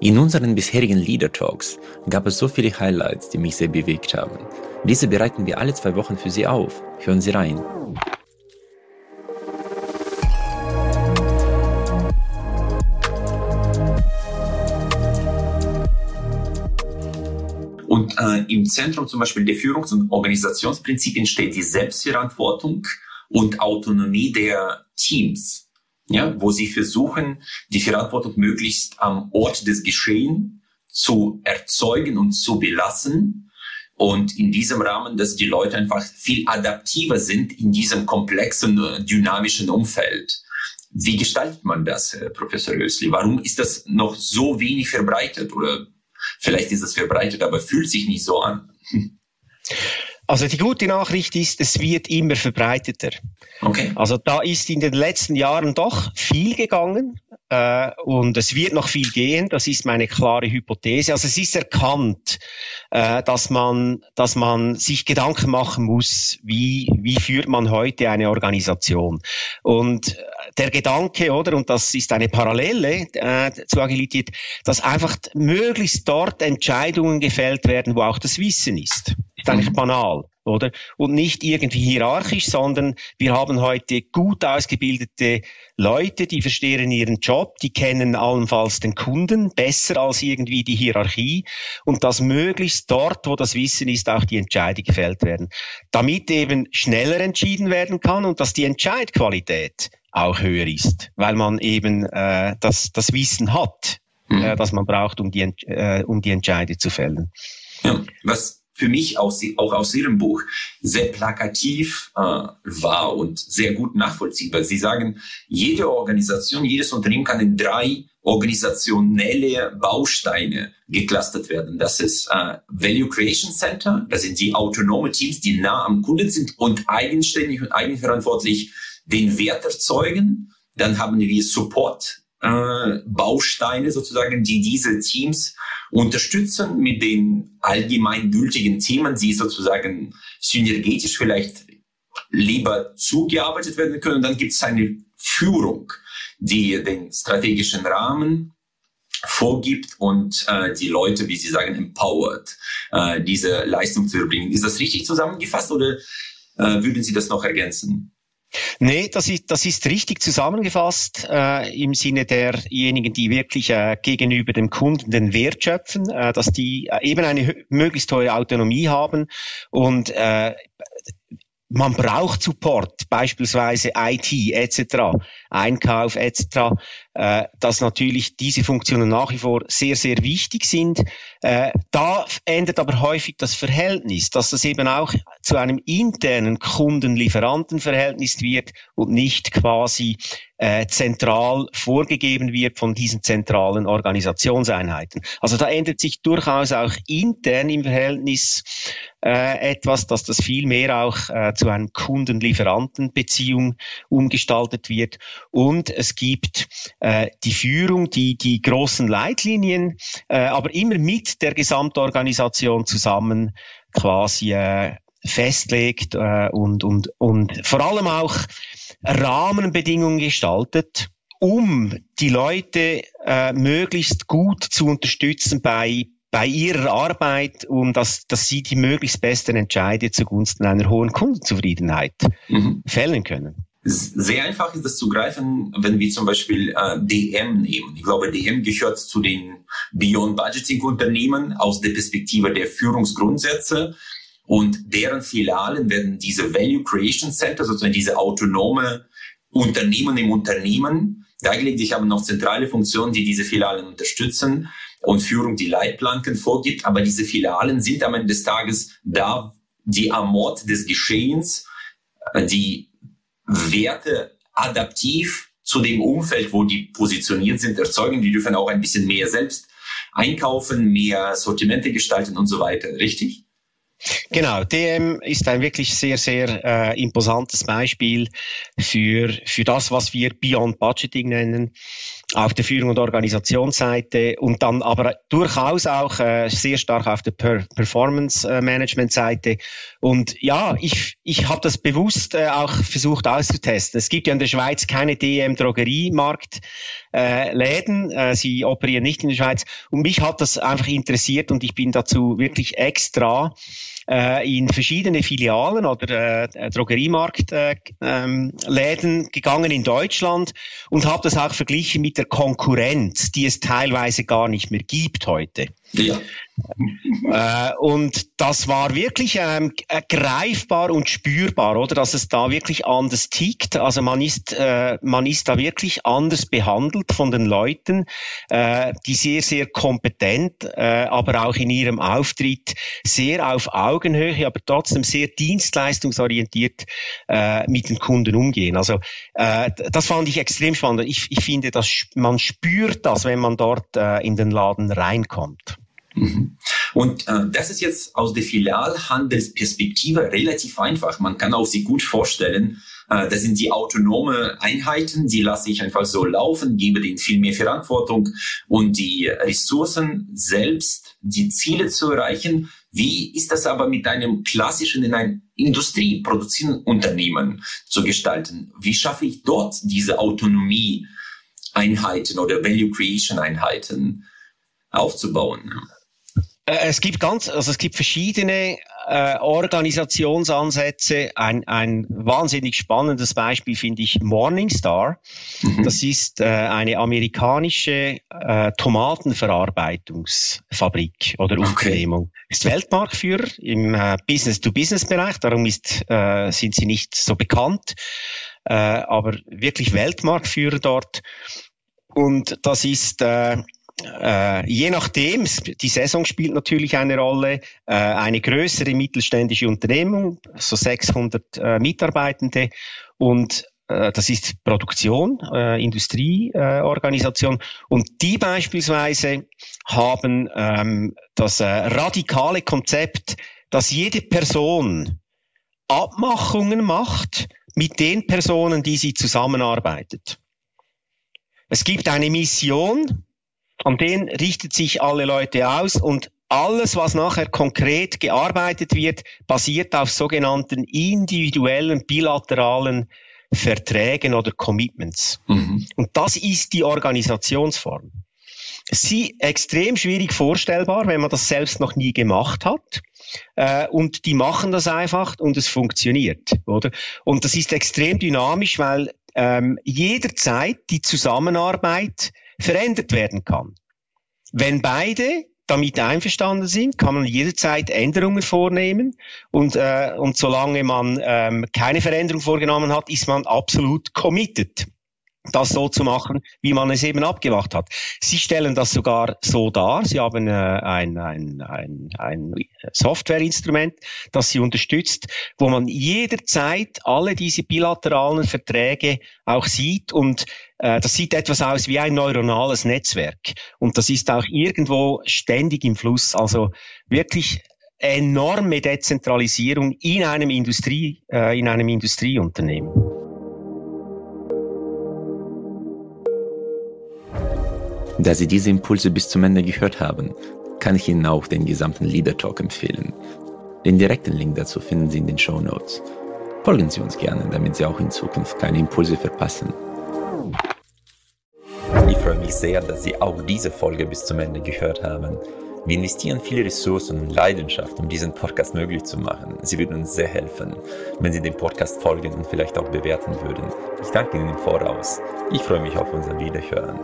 In unseren bisherigen Leader Talks gab es so viele Highlights, die mich sehr bewegt haben. Diese bereiten wir alle zwei Wochen für Sie auf. Hören Sie rein. Und äh, im Zentrum zum Beispiel der Führungs- und Organisationsprinzipien steht die Selbstverantwortung und Autonomie der Teams ja, wo sie versuchen, die Verantwortung möglichst am Ort des Geschehens zu erzeugen und zu belassen. Und in diesem Rahmen, dass die Leute einfach viel adaptiver sind in diesem komplexen, äh, dynamischen Umfeld. Wie gestaltet man das, Herr Professor Rösli? Warum ist das noch so wenig verbreitet? Oder vielleicht ist es verbreitet, aber fühlt sich nicht so an? Also die gute Nachricht ist, es wird immer verbreiteter. Okay. Also da ist in den letzten Jahren doch viel gegangen äh, und es wird noch viel gehen. Das ist meine klare Hypothese. Also es ist erkannt, äh, dass man, dass man sich Gedanken machen muss, wie wie führt man heute eine Organisation. Und der Gedanke, oder, und das ist eine Parallele äh, zur Agilität, dass einfach möglichst dort Entscheidungen gefällt werden, wo auch das Wissen ist. Ist eigentlich mhm. banal, oder? Und nicht irgendwie hierarchisch, sondern wir haben heute gut ausgebildete Leute, die verstehen ihren Job, die kennen allenfalls den Kunden besser als irgendwie die Hierarchie und dass möglichst dort, wo das Wissen ist, auch die Entscheidungen gefällt werden. Damit eben schneller entschieden werden kann und dass die Entscheidqualität auch höher ist, weil man eben äh, das, das Wissen hat, mhm. äh, das man braucht, um die, äh, um die Entscheidung zu fällen. Ja, was für mich aus, auch aus Ihrem Buch sehr plakativ äh, war und sehr gut nachvollziehbar. Sie sagen, jede Organisation, jedes Unternehmen kann in drei organisationelle Bausteine geclustert werden. Das ist äh, Value Creation Center, das sind die autonome Teams, die nah am Kunden sind und eigenständig und eigenverantwortlich den Wert erzeugen. Dann haben wir Support äh, Bausteine sozusagen, die diese Teams unterstützen mit den allgemeingültigen Themen, die sozusagen synergetisch vielleicht lieber zugearbeitet werden können. Dann gibt es eine Führung, die den strategischen Rahmen vorgibt und äh, die Leute, wie Sie sagen, empowert, äh, diese Leistung zu erbringen. Ist das richtig zusammengefasst oder äh, würden Sie das noch ergänzen? Nee, das ist, das ist richtig zusammengefasst äh, im Sinne derjenigen, die wirklich äh, gegenüber dem Kunden den Wert schöpfen, äh, dass die äh, eben eine möglichst hohe Autonomie haben und äh, man braucht Support, beispielsweise IT etc., Einkauf etc., dass natürlich diese Funktionen nach wie vor sehr, sehr wichtig sind. Äh, da ändert aber häufig das Verhältnis, dass das eben auch zu einem internen Kunden-Lieferanten-Verhältnis wird und nicht quasi äh, zentral vorgegeben wird von diesen zentralen Organisationseinheiten. Also da ändert sich durchaus auch intern im Verhältnis äh, etwas, dass das viel mehr auch äh, zu einem Kunden-Lieferanten-Beziehung umgestaltet wird. Und es gibt äh, die Führung, die die großen Leitlinien, äh, aber immer mit der Gesamtorganisation zusammen quasi äh, festlegt äh, und, und, und vor allem auch Rahmenbedingungen gestaltet, um die Leute äh, möglichst gut zu unterstützen bei bei ihrer Arbeit, um dass, dass sie die möglichst besten Entscheide zugunsten einer hohen Kundenzufriedenheit mhm. fällen können. Sehr einfach ist es zu greifen, wenn wir zum Beispiel äh, DM nehmen. Ich glaube, DM gehört zu den Beyond Budgeting Unternehmen aus der Perspektive der Führungsgrundsätze und deren Filialen werden diese Value Creation Center, sozusagen diese autonome Unternehmen im Unternehmen, dargelegt. haben noch zentrale Funktionen, die diese Filialen unterstützen und Führung die Leitplanken vorgibt. Aber diese Filialen sind am Ende des Tages da, die am Ort des Geschehens, äh, die Werte adaptiv zu dem Umfeld, wo die positioniert sind, erzeugen. Die dürfen auch ein bisschen mehr selbst einkaufen, mehr Sortimente gestalten und so weiter. Richtig? Genau, DM ist ein wirklich sehr, sehr äh, imposantes Beispiel für, für das, was wir Beyond Budgeting nennen, auf der Führung- und Organisationsseite und dann aber durchaus auch äh, sehr stark auf der per Performance-Management-Seite. Und ja, ich, ich habe das bewusst äh, auch versucht auszutesten. Es gibt ja in der Schweiz keine DM-Drogeriemarkt. Äh, Läden. Äh, sie operieren nicht in der Schweiz. Und mich hat das einfach interessiert und ich bin dazu wirklich extra äh, in verschiedene Filialen oder äh, Drogeriemarktläden äh, ähm, gegangen in Deutschland und habe das auch verglichen mit der Konkurrenz, die es teilweise gar nicht mehr gibt heute. Ja. Äh, und das war wirklich ähm, äh, greifbar und spürbar, oder, dass es da wirklich anders tickt. Also man ist, äh, man ist da wirklich anders behandelt von den Leuten, äh, die sehr, sehr kompetent, äh, aber auch in ihrem Auftritt sehr auf Augenhöhe, aber trotzdem sehr dienstleistungsorientiert äh, mit den Kunden umgehen. Also das fand ich extrem spannend. Ich, ich finde, dass man spürt das, wenn man dort in den Laden reinkommt. Mhm. Und äh, das ist jetzt aus der Filialhandelsperspektive relativ einfach. Man kann auch sich gut vorstellen, äh, das sind die autonome Einheiten, die lasse ich einfach so laufen, gebe denen viel mehr Verantwortung und die Ressourcen selbst, die Ziele zu erreichen. Wie ist das aber mit einem klassischen in einem industrieproduzierenden Unternehmen zu gestalten? Wie schaffe ich dort diese Autonomie Einheiten oder Value Creation Einheiten aufzubauen? Äh, es gibt ganz, also es gibt verschiedene äh, Organisationsansätze. Ein, ein wahnsinnig spannendes Beispiel finde ich Morningstar. Mhm. Das ist äh, eine amerikanische äh, Tomatenverarbeitungsfabrik oder Unternehmung. Okay. Ist Weltmarktführer im äh, Business-to-Business-Bereich. Darum ist, äh, sind sie nicht so bekannt, äh, aber wirklich Weltmarktführer dort. Und das ist äh, äh, je nachdem, die Saison spielt natürlich eine Rolle, äh, eine größere mittelständische Unternehmung, so 600 äh, Mitarbeitende und äh, das ist Produktion, äh, Industrieorganisation äh, und die beispielsweise haben ähm, das äh, radikale Konzept, dass jede Person Abmachungen macht mit den Personen, die sie zusammenarbeitet. Es gibt eine Mission, an den richtet sich alle Leute aus und alles, was nachher konkret gearbeitet wird, basiert auf sogenannten individuellen, bilateralen Verträgen oder Commitments. Mhm. Und das ist die Organisationsform. Sie extrem schwierig vorstellbar, wenn man das selbst noch nie gemacht hat. Äh, und die machen das einfach und es funktioniert, oder? Und das ist extrem dynamisch, weil ähm, jederzeit die Zusammenarbeit verändert werden kann. Wenn beide damit einverstanden sind, kann man jederzeit Änderungen vornehmen und, äh, und solange man ähm, keine Veränderung vorgenommen hat, ist man absolut committed das so zu machen, wie man es eben abgemacht hat. Sie stellen das sogar so dar. Sie haben äh, ein, ein, ein, ein Softwareinstrument, das sie unterstützt, wo man jederzeit alle diese bilateralen Verträge auch sieht und äh, das sieht etwas aus wie ein neuronales Netzwerk. Und das ist auch irgendwo ständig im Fluss. Also wirklich enorme Dezentralisierung in einem Industrie, äh, in einem Industrieunternehmen. Da Sie diese Impulse bis zum Ende gehört haben, kann ich Ihnen auch den gesamten Leader Talk empfehlen. Den direkten Link dazu finden Sie in den Show Notes. Folgen Sie uns gerne, damit Sie auch in Zukunft keine Impulse verpassen. Ich freue mich sehr, dass Sie auch diese Folge bis zum Ende gehört haben. Wir investieren viele Ressourcen und Leidenschaft, um diesen Podcast möglich zu machen. Sie würden uns sehr helfen, wenn Sie dem Podcast folgen und vielleicht auch bewerten würden. Ich danke Ihnen im Voraus. Ich freue mich auf unser Wiederhören.